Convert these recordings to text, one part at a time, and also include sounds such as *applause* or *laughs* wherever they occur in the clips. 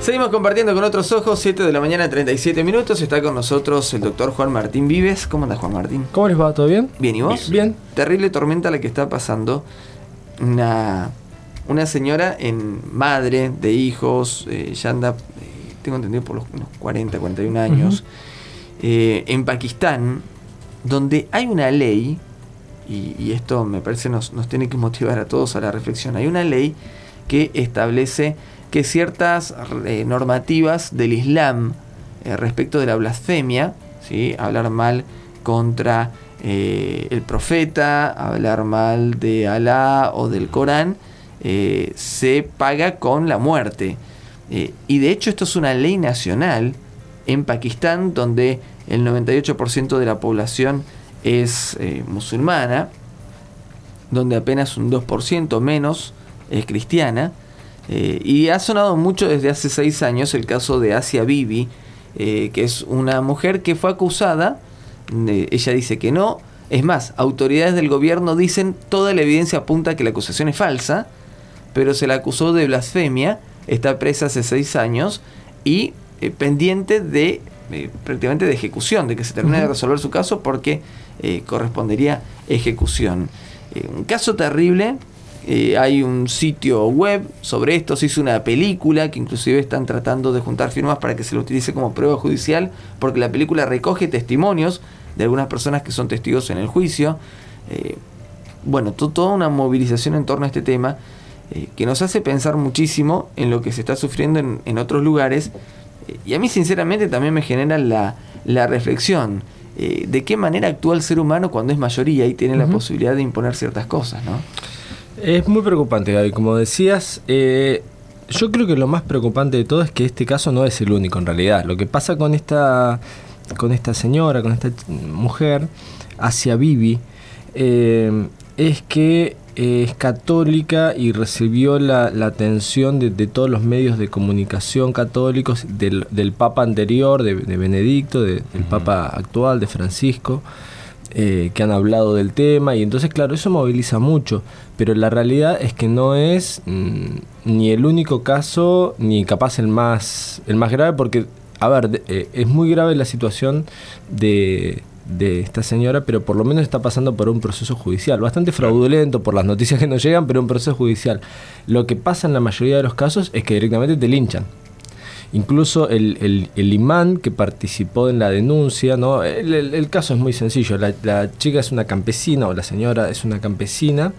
Seguimos compartiendo con otros ojos, 7 de la mañana, 37 minutos. Está con nosotros el doctor Juan Martín Vives. ¿Cómo anda Juan Martín? ¿Cómo les va? ¿Todo bien? Bien, ¿y vos? Bien. Terrible tormenta la que está pasando. Una, una señora en madre de hijos, eh, ya anda, eh, tengo entendido, por los unos 40, 41 años, eh, en Pakistán, donde hay una ley, y, y esto me parece nos, nos tiene que motivar a todos a la reflexión, hay una ley que establece que ciertas eh, normativas del Islam eh, respecto de la blasfemia, ¿sí? hablar mal contra eh, el profeta, hablar mal de Alá o del Corán, se paga con la muerte. Y de hecho esto es una ley nacional en Pakistán donde el 98% de la población es musulmana, donde apenas un 2% menos es cristiana. Eh, y ha sonado mucho desde hace seis años el caso de Asia Bibi, eh, que es una mujer que fue acusada, ella dice que no, es más, autoridades del gobierno dicen toda la evidencia apunta a que la acusación es falsa, pero se la acusó de blasfemia, está presa hace seis años y eh, pendiente de prácticamente de ejecución, de que se termine de resolver su caso porque correspondería ejecución. Un caso terrible, eh, hay un sitio web sobre esto, se hizo una película que inclusive están tratando de juntar firmas para que se lo utilice como prueba judicial, porque la película recoge testimonios de algunas personas que son testigos en el juicio. Eh, bueno, to- toda una movilización en torno a este tema eh, que nos hace pensar muchísimo en lo que se está sufriendo en, en otros lugares y a mí sinceramente también me genera la, la reflexión de qué manera actúa el ser humano cuando es mayoría y tiene la posibilidad de imponer ciertas cosas, ¿no? Es muy preocupante, Gaby. Como decías, eh, yo creo que lo más preocupante de todo es que este caso no es el único en realidad. Lo que pasa con esta, con esta señora, con esta mujer, hacia Bibi, eh, es que eh, es católica y recibió la, la atención de, de todos los medios de comunicación católicos, del, del Papa anterior, de, de Benedicto, de- del Papa actual, de Francisco eh, que han hablado del tema y entonces claro eso moviliza mucho pero la realidad es que no es mm, ni el único caso ni capaz el más el más grave porque a ver de- eh, es muy grave la situación de de esta señora, pero por lo menos está pasando por un proceso judicial, bastante fraudulento por las noticias que nos llegan, pero un proceso judicial. Lo que pasa en la mayoría de los casos es que directamente te linchan. Incluso el, el- imán que participó en la denuncia, ¿no? el, el- caso es muy sencillo. La, la chica es una campesina o la señora es una campesina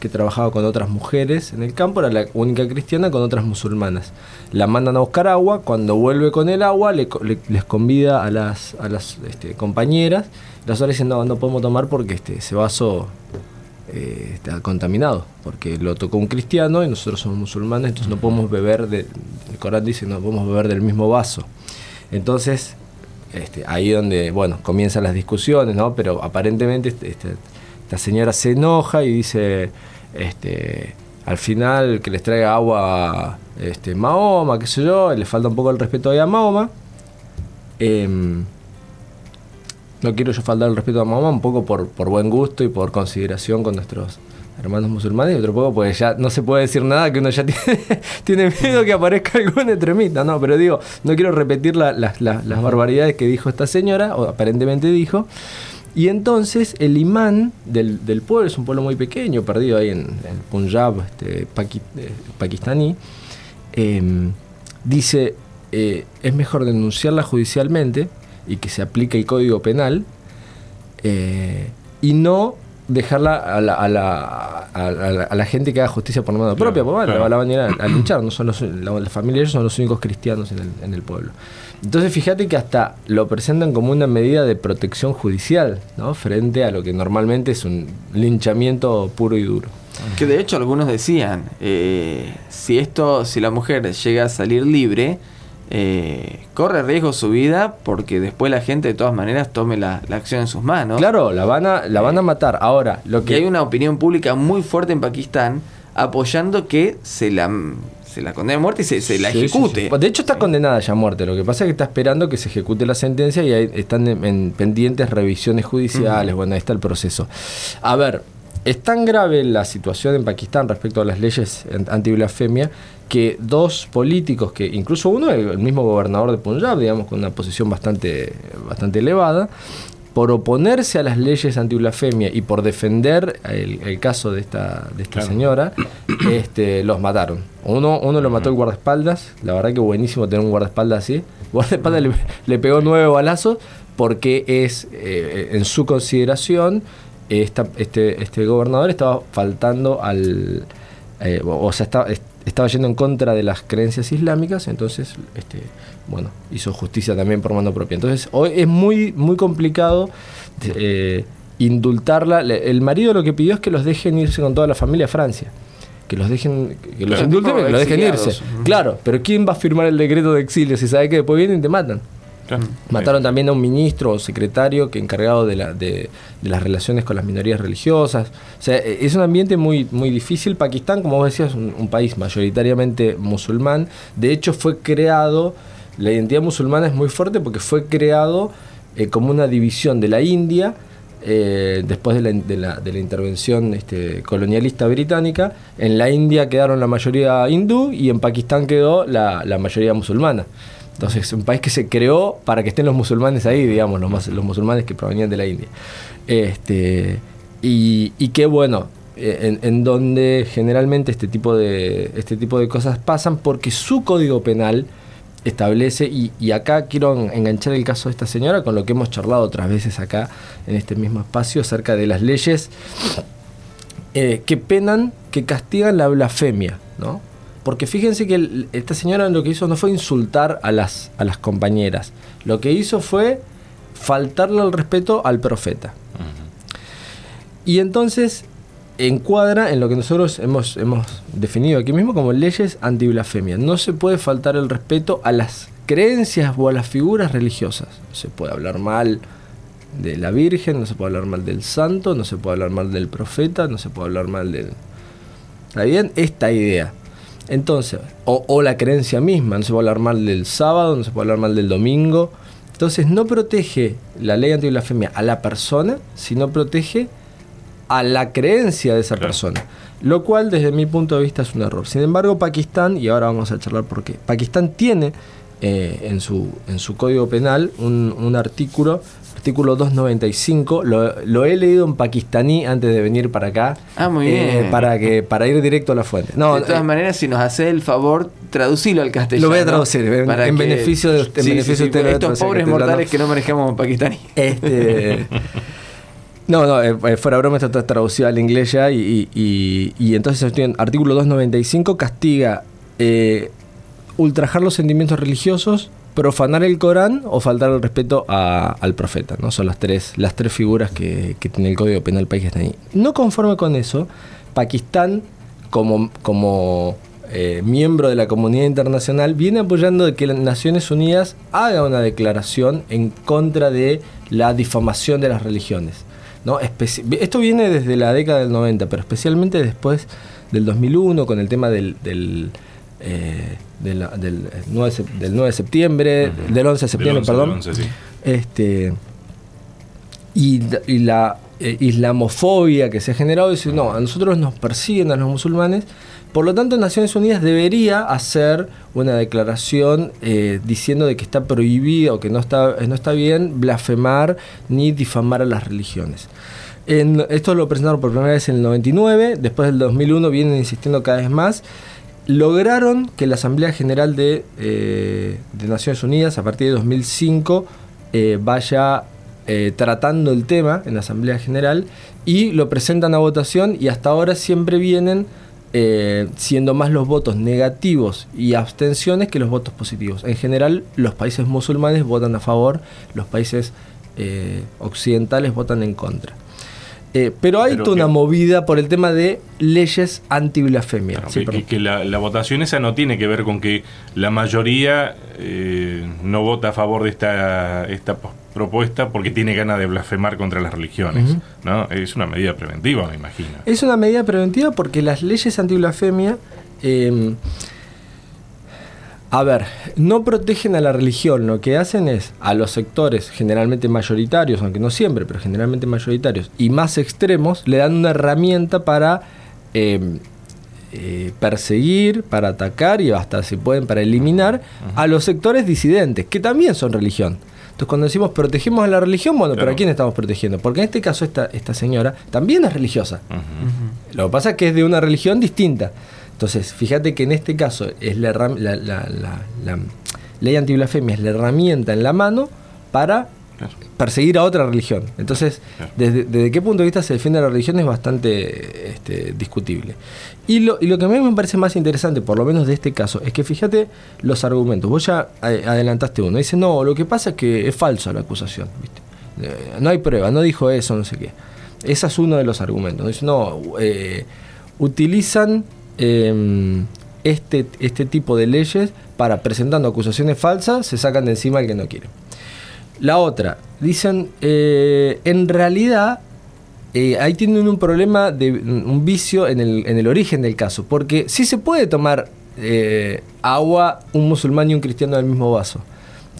que trabajaba con otras mujeres en el campo, era la única cristiana con otras musulmanas. La mandan a buscar agua, cuando vuelve con el agua le le- les convida a las, a las este, compañeras, las otras dicen no, no podemos tomar porque este, ese vaso eh, está contaminado, porque lo tocó un cristiano y nosotros somos musulmanes, entonces no podemos beber, de, el Corán dice no podemos beber del mismo vaso. Entonces, este, ahí donde, bueno, comienzan las discusiones, ¿no? Pero aparentemente este, este, esta señora se enoja y dice, este, al final que les traiga agua este, Mahoma, qué sé yo, le falta un poco el respeto ahí a Mahoma. Em, no quiero yo faltar el respeto a Mahoma, un poco por, por buen gusto y por consideración con nuestros hermanos musulmanes, y otro poco porque ya no se puede decir nada que uno ya *laughs* tiene, tiene miedo que aparezca algún extremista, no, pero digo, no quiero repetir la- la- la- las barbaridades que dijo esta señora, o aparentemente dijo, y entonces el imán del, del pueblo, es un pueblo muy pequeño, perdido ahí en el Punjab este, paqui- eh, pakistaní, em, dice, eh, es mejor denunciarla judicialmente y que se aplique el código penal eh, y no dejarla a la, a, la, a, la, a la gente que haga justicia por mano propia, porque bueno, claro. la, van a ir a, a linchar, no son los, la, la familia de ellos son los únicos cristianos en el, en el pueblo. Entonces fíjate que hasta lo presentan como una medida de protección judicial, ¿no? Frente a lo que normalmente es un linchamiento puro y duro. Que de hecho algunos decían, eh, si esto, si la mujer llega a salir libre, eh, corre riesgo su vida porque después la gente de todas maneras tome la, la acción en sus manos. Claro, la van a, la van a matar. Ahora, lo Que que hay una opinión pública muy fuerte en Pakistán apoyando que se la, se la condene a muerte y se, se la Sí, ejecute. sí. De hecho está condenada ya a muerte. Lo que pasa es que está esperando que se ejecute la sentencia y ahí están en, en pendientes revisiones judiciales. Bueno, ahí está el proceso. A ver, es tan grave la situación en Pakistán respecto a las leyes anti-blasfemia que dos políticos, que incluso uno, el, mismo gobernador de Punjab, digamos, con una posición bastante, bastante elevada, por oponerse a las leyes anti-blasfemia y por defender el, caso de esta, de esta señora, este, los mataron. Uno, uno lo mató el guardaespaldas, la verdad que buenísimo tener un guardaespaldas así. El guardaespaldas le, le, pegó nueve balazos porque es, eh, en su consideración, este, este gobernador estaba faltando al... Eh, o sea, estaba, estaba yendo en contra de las creencias islámicas, entonces, este, bueno, hizo justicia también por mano propia. Entonces, hoy es muy, muy complicado eh, indultarla. El marido lo que pidió es que los dejen irse con toda la familia a Francia. Que los dejen, que los indulten, que los dejen irse. Claro, pero ¿quién va a firmar el decreto de exilio si sabe que después vienen y te matan? Mataron también a un ministro o secretario que encargado de, la, de, las relaciones con las minorías religiosas. O sea, e, es un ambiente muy, muy difícil. Pakistán, como vos decías, es un, país mayoritariamente musulmán. De hecho, fue creado, la identidad musulmana es muy fuerte porque fue creado eh, como una división de la India. Eh, después de la, de la, intervención este, colonialista británica, en la India quedaron la mayoría hindú y en Pakistán quedó la, la mayoría musulmana. Entonces, es un país que se creó para que estén los musulmanes ahí, digamos, los, los musulmanes que provenían de la India. Este, y, y qué bueno, eh, en, donde generalmente este tipo, de, este tipo de cosas pasan porque su código penal establece, y, acá quiero enganchar el caso de esta señora con lo que hemos charlado otras veces acá en este mismo espacio acerca de las leyes eh, que penan, que castigan la blasfemia, ¿no? Porque fíjense que esta señora lo que hizo no fue insultar a las, a las compañeras, lo que hizo fue faltarle el respeto al profeta. Y entonces encuadra en lo que nosotros hemos, hemos definido aquí mismo como leyes anti-blasfemia. No se puede faltar el respeto a las creencias o a las figuras religiosas. No se puede hablar mal de la Virgen, no se puede hablar mal del santo, no se puede hablar mal del profeta, no se puede hablar mal del... ¿Está bien? Esta idea. Entonces, o, la creencia misma, no se puede hablar mal del sábado, no se puede hablar mal del domingo. Entonces no protege la ley anti-blasfemia a la persona, sino protege a la creencia de esa persona. Lo cual desde mi punto de vista es un error. Sin embargo, Pakistán, y ahora vamos a charlar por qué, Pakistán tiene eh, en, su, en su código penal un, un artículo artículo 295. Lo, lo, he leído en pakistaní antes de venir para acá. Ah, muy eh, bien. Para, que, para ir directo a la fuente. No, de todas eh, maneras, si nos hace el favor, traducilo al castellano. Lo voy a traducir, en, beneficio de, usted. estos pobres mortales que no manejamos pakistaní. Este. *laughs* No, no, eh, fuera broma, esto está traducido al inglés ya y, y, y, entonces en artículo 295 castiga ultrajar los sentimientos religiosos, profanar el Corán o faltar el respeto al profeta. ¿no? Son las tres, las tres figuras que, tiene el Código Penal pakistaní. No conforme con eso, Pakistán, como, como eh, miembro de la comunidad internacional, viene apoyando de que las Naciones Unidas haga una declaración en contra de la difamación de las religiones. ¿no? Esto viene desde la década del 90, pero especialmente después del 2001 con el tema del... Eh, del, 9, del 9 de septiembre, del 11 de septiembre, perdón. este, y, la eh, islamofobia que se ha generado, dice, no, a nosotros nos persiguen a los musulmanes, por lo tanto Naciones Unidas debería hacer una declaración eh, diciendo de que está prohibido, que no está, no está bien blasfemar ni difamar a las religiones. En, esto lo presentaron por primera vez en el 99, después del 2001 vienen insistiendo cada vez más lograron que la Asamblea General de, eh, Naciones Unidas, a partir de 2005, eh, vaya eh, tratando el tema en la Asamblea General y lo presentan a votación y hasta ahora siempre vienen siendo más los votos negativos y abstenciones que los votos positivos. En general, los países musulmanes votan a favor, los países occidentales votan en contra. Eh, pero hay toda una movida por el tema de leyes anti-blasfemia. y que, la, votación esa no tiene que ver con que la mayoría eh, no vota a favor de esta, esta propuesta porque tiene ganas de blasfemar contra las religiones. ¿no? Es una medida preventiva, me imagino. Es una medida preventiva porque las leyes anti-blasfemia... Em, A ver, no protegen a la religión, lo que hacen es a los sectores generalmente mayoritarios, aunque no siempre, pero generalmente mayoritarios y más extremos, le dan una herramienta para eh, eh, perseguir, para atacar y hasta si pueden para eliminar a los sectores disidentes, que también son religión. Entonces cuando decimos protegemos a la religión, bueno, pero ¿a quién estamos protegiendo? Porque en este caso esta, esta señora también es religiosa. Lo que pasa es que es de una religión distinta. Entonces, fíjate que en este caso es la, la, la, la ley antiblasfemia es la herramienta en la mano para perseguir a otra religión. Entonces, desde, qué punto de vista se defiende la religión es bastante este, discutible. Y lo, y lo que a mí me parece más interesante, por lo menos de este caso, es que fíjate los argumentos. Vos ya adelantaste uno. Dice, no, lo que pasa es que es falso la acusación. Eh, no hay prueba, no dijo eso, no sé qué. Ese es uno de los argumentos. Dice, no, eh, utilizan Em, este, este tipo de leyes para presentando acusaciones falsas se sacan de encima el que no quiere. La otra, dicen, eh, en realidad eh, ahí tienen un problema de un vicio en el, en el origen del caso, porque sí se puede tomar eh, agua un musulmán y un cristiano del mismo vaso.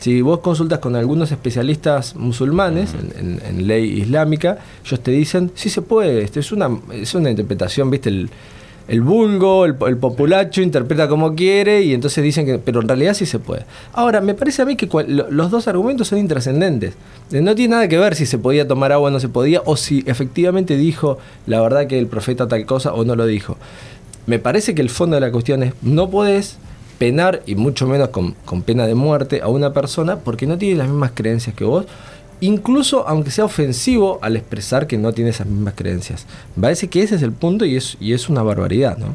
Si vos consultas con algunos especialistas musulmanes en, ley islámica, ellos te dicen, sí se puede, esto es una, es una interpretación, viste, el, el vulgo, el, populacho interpreta como quiere y entonces dicen que, pero en realidad sí se puede. Ahora, me parece a mí que los dos argumentos son intrascendentes. Eh, no tiene nada que ver si se podía tomar agua o no se podía, o si efectivamente dijo la verdad que el profeta tal cosa o no lo dijo. Me parece que el fondo de la cuestión es, no podés penar, y mucho menos con, con pena de muerte, a una persona porque no tiene las mismas creencias que vos incluso aunque sea ofensivo al expresar que no tiene esas mismas creencias. Parece que ese es el punto y es, y es una barbaridad, ¿no?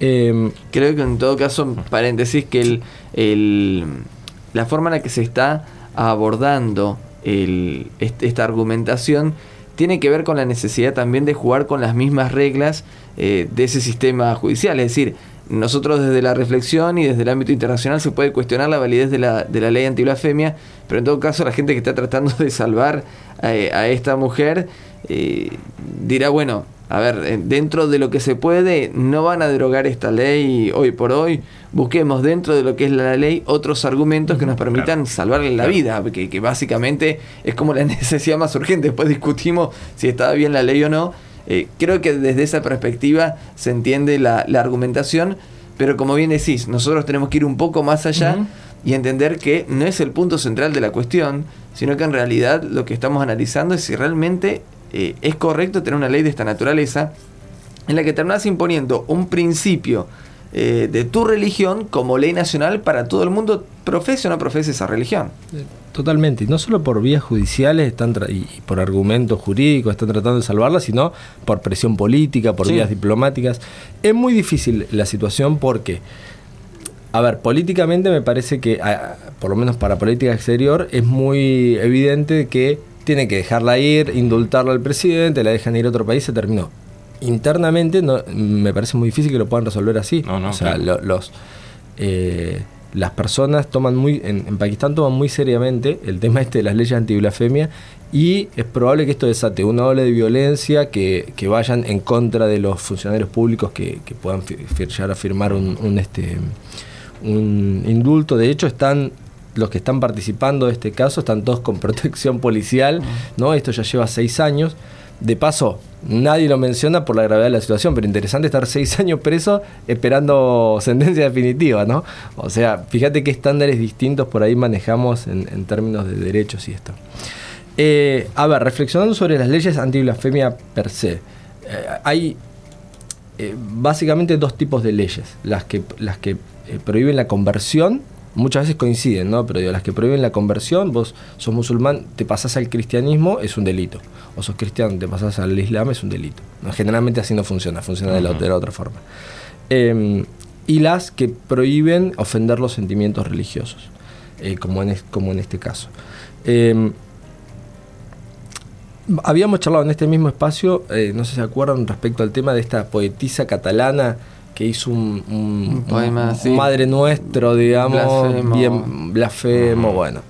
Em, Creo que en todo caso, paréntesis, que el, la forma en la que se está abordando esta argumentación tiene que ver con la necesidad también de jugar con las mismas reglas eh, de ese sistema judicial. Es decir, nosotros desde la reflexión y desde el ámbito internacional se puede cuestionar la validez de la, de la ley antiblasfemia, pero en todo caso la gente que está tratando de salvar a, esta mujer eh, dirá, bueno, a ver, eh, dentro de lo que se puede, no van a derogar esta ley hoy por hoy, busquemos dentro de lo que es la ley otros argumentos que nos permitan salvarle la vida, que, que básicamente es como la *laughs* necesidad más urgente, después discutimos si estaba bien la ley o no, eh, creo que desde esa perspectiva se entiende la, argumentación, pero como bien decís, nosotros tenemos que ir un poco más allá y entender que no es el punto central de la cuestión, sino que en realidad lo que estamos analizando es si realmente eh, es correcto tener una ley de esta naturaleza en la que terminas imponiendo un principio eh, de tu religión como ley nacional para todo el mundo, profese o no profese esa religión. Totalmente, y no solo por vías judiciales están y por argumentos jurídicos están tratando de salvarla, sino por presión política, por vías diplomáticas. Es muy difícil la situación porque, a ver, políticamente me parece que, por lo menos para política exterior, es muy evidente que tiene que dejarla ir, indultarla al presidente, la dejan ir a otro país, se terminó. Internamente no, me parece muy difícil que lo puedan resolver así. o sea, los... Eh, las personas toman muy, en, Pakistán toman muy seriamente el tema este de las leyes antiblasfemia y es probable que esto desate una ola de violencia que, vayan en contra de los funcionarios públicos que, puedan llegar a firmar un, este, un indulto. De hecho, están los que están participando de este caso están todos con *laughs* protección policial, ¿no? Esto ya lleva seis años. De paso, nadie lo menciona por la gravedad de la situación, pero interesante estar seis *laughs* años preso esperando sentencia definitiva, ¿no? O sea, fíjate qué estándares distintos por ahí manejamos en, términos de derechos y esto. Eh, a ver, reflexionando sobre las leyes anti-blasfemia per se, eh, hay eh, básicamente dos tipos de leyes, las que, las que prohíben la conversión muchas veces coinciden, ¿no? Pero las que prohíben la conversión, vos sos musulmán, te pasás al cristianismo, es un delito. O sos cristiano, te pasás al islam, es un delito. Generalmente así no funciona, funciona de, la, otra forma. Em, y las que prohíben ofender los sentimientos religiosos, eh, como, en, como en este caso. Em, habíamos charlado en este mismo espacio, eh, no sé si se acuerdan, respecto al tema de esta poetisa catalana que hizo un, poema, Madre Nuestro, digamos, blasfemo. bien blasfemo, bueno.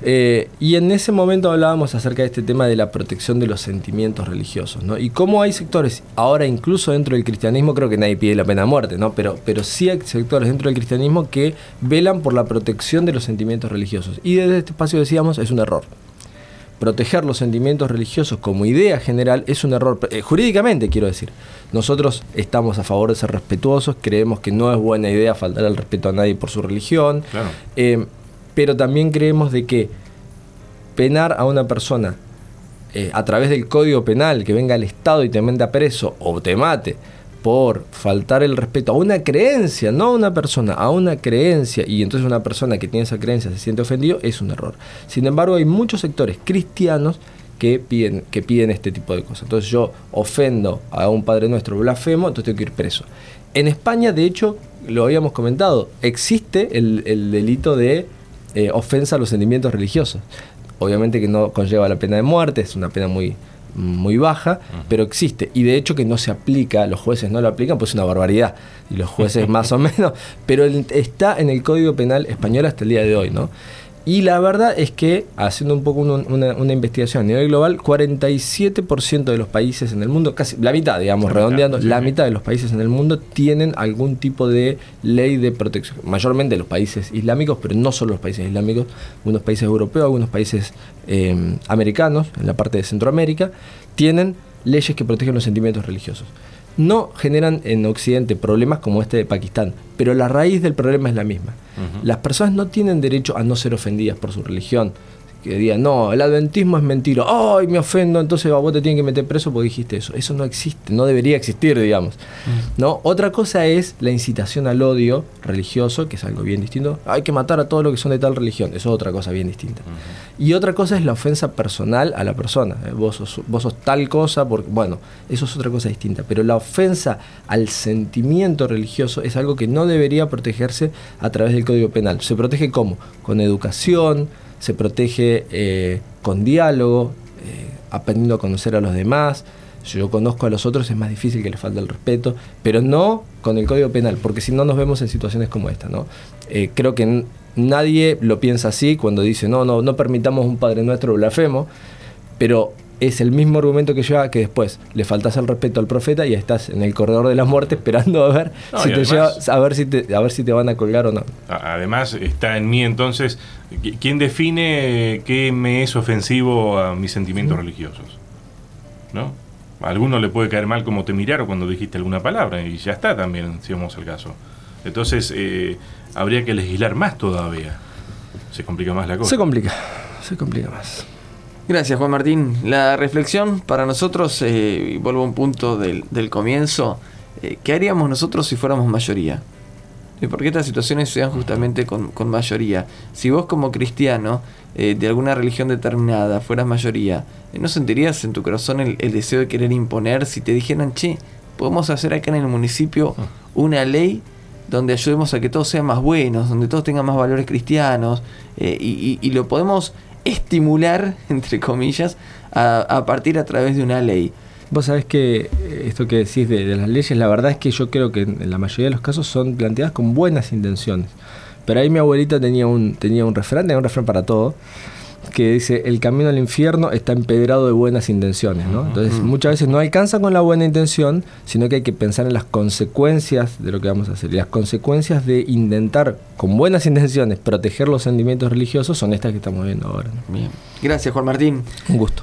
Eh, y en ese momento hablábamos acerca de este tema de la protección de los sentimientos religiosos, ¿no? Y cómo hay sectores, ahora incluso dentro del cristianismo, creo que nadie pide la pena de muerte, ¿no? Pero, pero sí hay sectores dentro del cristianismo que velan por la protección de los sentimientos religiosos. Y desde este espacio decíamos, es un error proteger los sentimientos religiosos como idea general es un error, eh, jurídicamente quiero decir. Nosotros estamos a favor de ser respetuosos, creemos que no es buena idea faltar al respeto a nadie por su religión, eh, pero también creemos de que penar a una persona eh, a través del código penal, que venga el Estado y te meta preso o te mate, por faltar el respeto a una creencia, no a una persona, a una creencia, y entonces una persona que tiene esa creencia se siente ofendido, es un error. Sin embargo, hay muchos sectores cristianos que piden, que piden este tipo de cosas. Entonces yo ofendo a un Padre Nuestro blasfemo, entonces tengo que ir preso. En España, de hecho, lo habíamos comentado, existe el, delito de eh, ofensa a los sentimientos religiosos. Obviamente que no conlleva la pena de muerte, es una pena muy, muy baja, pero existe. Y de hecho que no se aplica, los jueces no lo aplican, pues es una barbaridad. Y los jueces *laughs* más o menos, pero está en el Código Penal español hasta el día de hoy, ¿no? Y la verdad es que, haciendo un poco una, investigación a nivel global, 47% de los países en el mundo, casi la mitad, digamos, redondeando, la mitad de los países en el mundo tienen algún tipo de ley de protección. Mayormente los países islámicos, pero no solo los países islámicos, algunos países europeos, algunos países eh, americanos, en la parte de Centroamérica, tienen leyes que protegen los sentimientos religiosos no generan en Occidente problemas como este de Pakistán, pero la raíz del problema es la misma. Las personas no tienen derecho a no ser ofendidas por su religión, que digan, no, el adventismo es mentira, ay, me ofendo, entonces vos te tienen que meter preso porque dijiste eso. Eso no existe, no debería existir, digamos. Mm. ¿No? Otra cosa es la incitación al odio religioso, que es algo bien distinto. Hay que matar a todos los que son de tal religión, eso es otra cosa bien distinta. Y otra cosa es la ofensa personal a la persona. Eh, vos, sos, vos sos tal cosa, porque, bueno, eso es otra cosa distinta. Pero la ofensa al sentimiento religioso es algo que no debería protegerse a través del Código Penal. ¿Se protege cómo? Con educación, se protege eh, con diálogo, eh, aprendiendo a conocer a los demás. Si yo conozco a los otros es más difícil que les falte el respeto, pero no con el Código Penal, porque si no nos vemos en situaciones como esta. ¿no? Eh, creo que nadie lo piensa así cuando dice, no, no, no permitamos un Padre Nuestro blasfemo, pero es el mismo argumento que lleva que después le faltas el respeto al profeta y estás en el corredor de la muerte *laughs* esperando a ver si te lleva, a ver si te, a ver si te van a colgar o no. Además está en mí entonces quién define qué me es ofensivo a mis sentimientos religiosos, ¿no? A alguno le puede caer mal como te miraron cuando dijiste alguna palabra y ya está también si vamos al caso. Entonces eh, habría que legislar más todavía. Se complica más la cosa. Se complica, se complica más. Gracias, Juan Martín. La reflexión para nosotros, eh, y vuelvo a un punto del, comienzo, eh, ¿qué haríamos nosotros si fuéramos mayoría? ¿Y por qué estas situaciones sean justamente con, mayoría? Si vos como cristiano eh, de alguna religión determinada fueras mayoría, ¿no sentirías en tu corazón el, el, deseo de querer imponer si te dijeran, che, podemos hacer acá en el municipio ah. una ley donde ayudemos a que todos sean más buenos, donde todos tengan más valores cristianos, y, y, lo podemos estimular, *laughs* entre comillas, a, partir a través de una ley. Vos sabés que eh, esto que decís de, las leyes, la verdad es que yo creo que en la mayoría de los casos son planteadas con buenas intenciones. Pero ahí mi abuelita tenía un, tenía un refrán, tenía un refrán para todo, que dice, el camino al infierno está empedrado de buenas intenciones, ¿no? Entonces muchas veces no alcanza con la buena intención, sino que hay que pensar en las consecuencias de lo que vamos a hacer. Y las consecuencias de intentar con buenas intenciones proteger los sentimientos religiosos son estas que estamos viendo ahora. Bien. Gracias, Juan Martín. Un gusto.